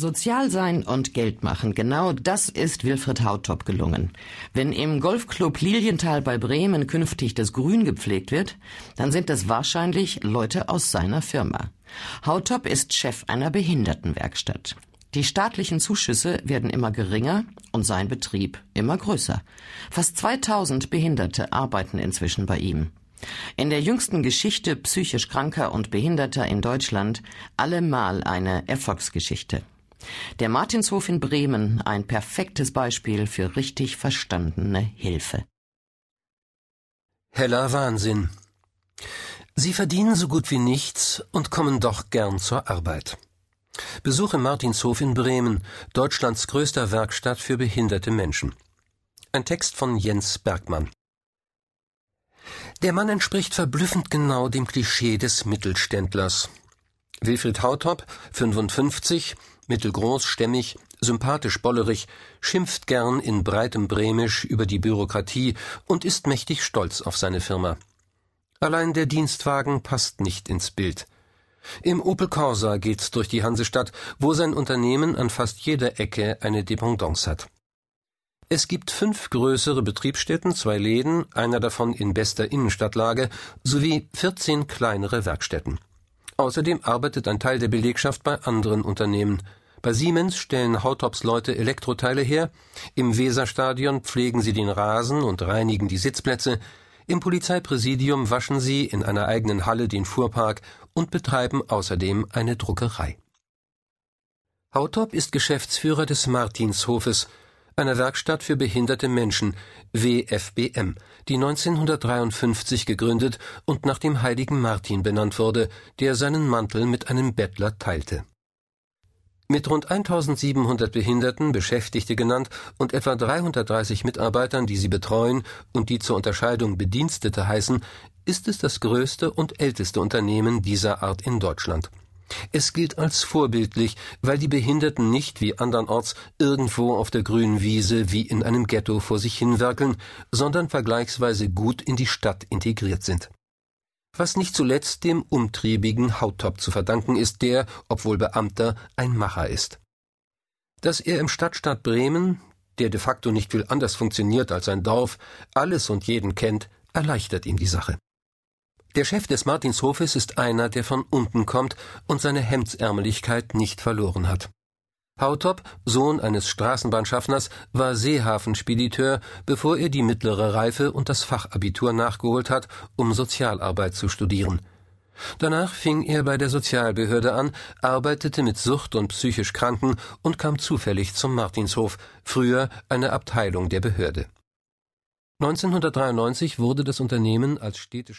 Sozial sein und Geld machen, genau das ist Wilfried Hautop gelungen. Wenn im Golfclub Lilienthal bei Bremen künftig das Grün gepflegt wird, dann sind das wahrscheinlich Leute aus seiner Firma. Hautop ist Chef einer Behindertenwerkstatt. Die staatlichen Zuschüsse werden immer geringer und sein Betrieb immer größer. Fast 2000 Behinderte arbeiten inzwischen bei ihm. In der jüngsten Geschichte psychisch Kranker und Behinderter in Deutschland allemal eine Erfolgsgeschichte. Der Martinshof in Bremen ein perfektes Beispiel für richtig verstandene Hilfe. Heller Wahnsinn. Sie verdienen so gut wie nichts und kommen doch gern zur Arbeit. Besuche Martinshof in Bremen, Deutschlands größter Werkstatt für behinderte Menschen. Ein Text von Jens Bergmann. Der Mann entspricht verblüffend genau dem Klischee des Mittelständlers. Wilfried Hautop, 55, mittelgroß, stämmig, sympathisch bollerig, schimpft gern in breitem Bremisch über die Bürokratie und ist mächtig stolz auf seine Firma. Allein der Dienstwagen passt nicht ins Bild. Im Opel Corsa geht's durch die Hansestadt, wo sein Unternehmen an fast jeder Ecke eine Dependance hat. Es gibt fünf größere Betriebsstätten, zwei Läden, einer davon in bester Innenstadtlage, sowie 14 kleinere Werkstätten. Außerdem arbeitet ein Teil der Belegschaft bei anderen Unternehmen. Bei Siemens stellen Hautops Leute Elektroteile her, im Weserstadion pflegen sie den Rasen und reinigen die Sitzplätze, im Polizeipräsidium waschen sie in einer eigenen Halle den Fuhrpark und betreiben außerdem eine Druckerei. Hautop ist Geschäftsführer des Martinshofes, einer Werkstatt für behinderte Menschen, WFBM, die 1953 gegründet und nach dem heiligen Martin benannt wurde, der seinen Mantel mit einem Bettler teilte. Mit rund 1700 Behinderten, Beschäftigte genannt, und etwa 330 Mitarbeitern, die sie betreuen und die zur Unterscheidung Bedienstete heißen, ist es das größte und älteste Unternehmen dieser Art in Deutschland. Es gilt als vorbildlich, weil die Behinderten nicht wie andernorts irgendwo auf der grünen Wiese wie in einem Ghetto vor sich hinwerkeln, sondern vergleichsweise gut in die Stadt integriert sind. Was nicht zuletzt dem umtriebigen Hauttop zu verdanken ist, der, obwohl Beamter, ein Macher ist. Dass er im Stadtstaat Bremen, der de facto nicht viel anders funktioniert als ein Dorf, alles und jeden kennt, erleichtert ihm die Sache. Der Chef des Martinshofes ist einer, der von unten kommt und seine Hemdsärmeligkeit nicht verloren hat. Hautop, Sohn eines Straßenbahnschaffners, war Seehafenspediteur, bevor er die mittlere Reife und das Fachabitur nachgeholt hat, um Sozialarbeit zu studieren. Danach fing er bei der Sozialbehörde an, arbeitete mit Sucht und psychisch Kranken und kam zufällig zum Martinshof, früher eine Abteilung der Behörde. 1993 wurde das Unternehmen als städtische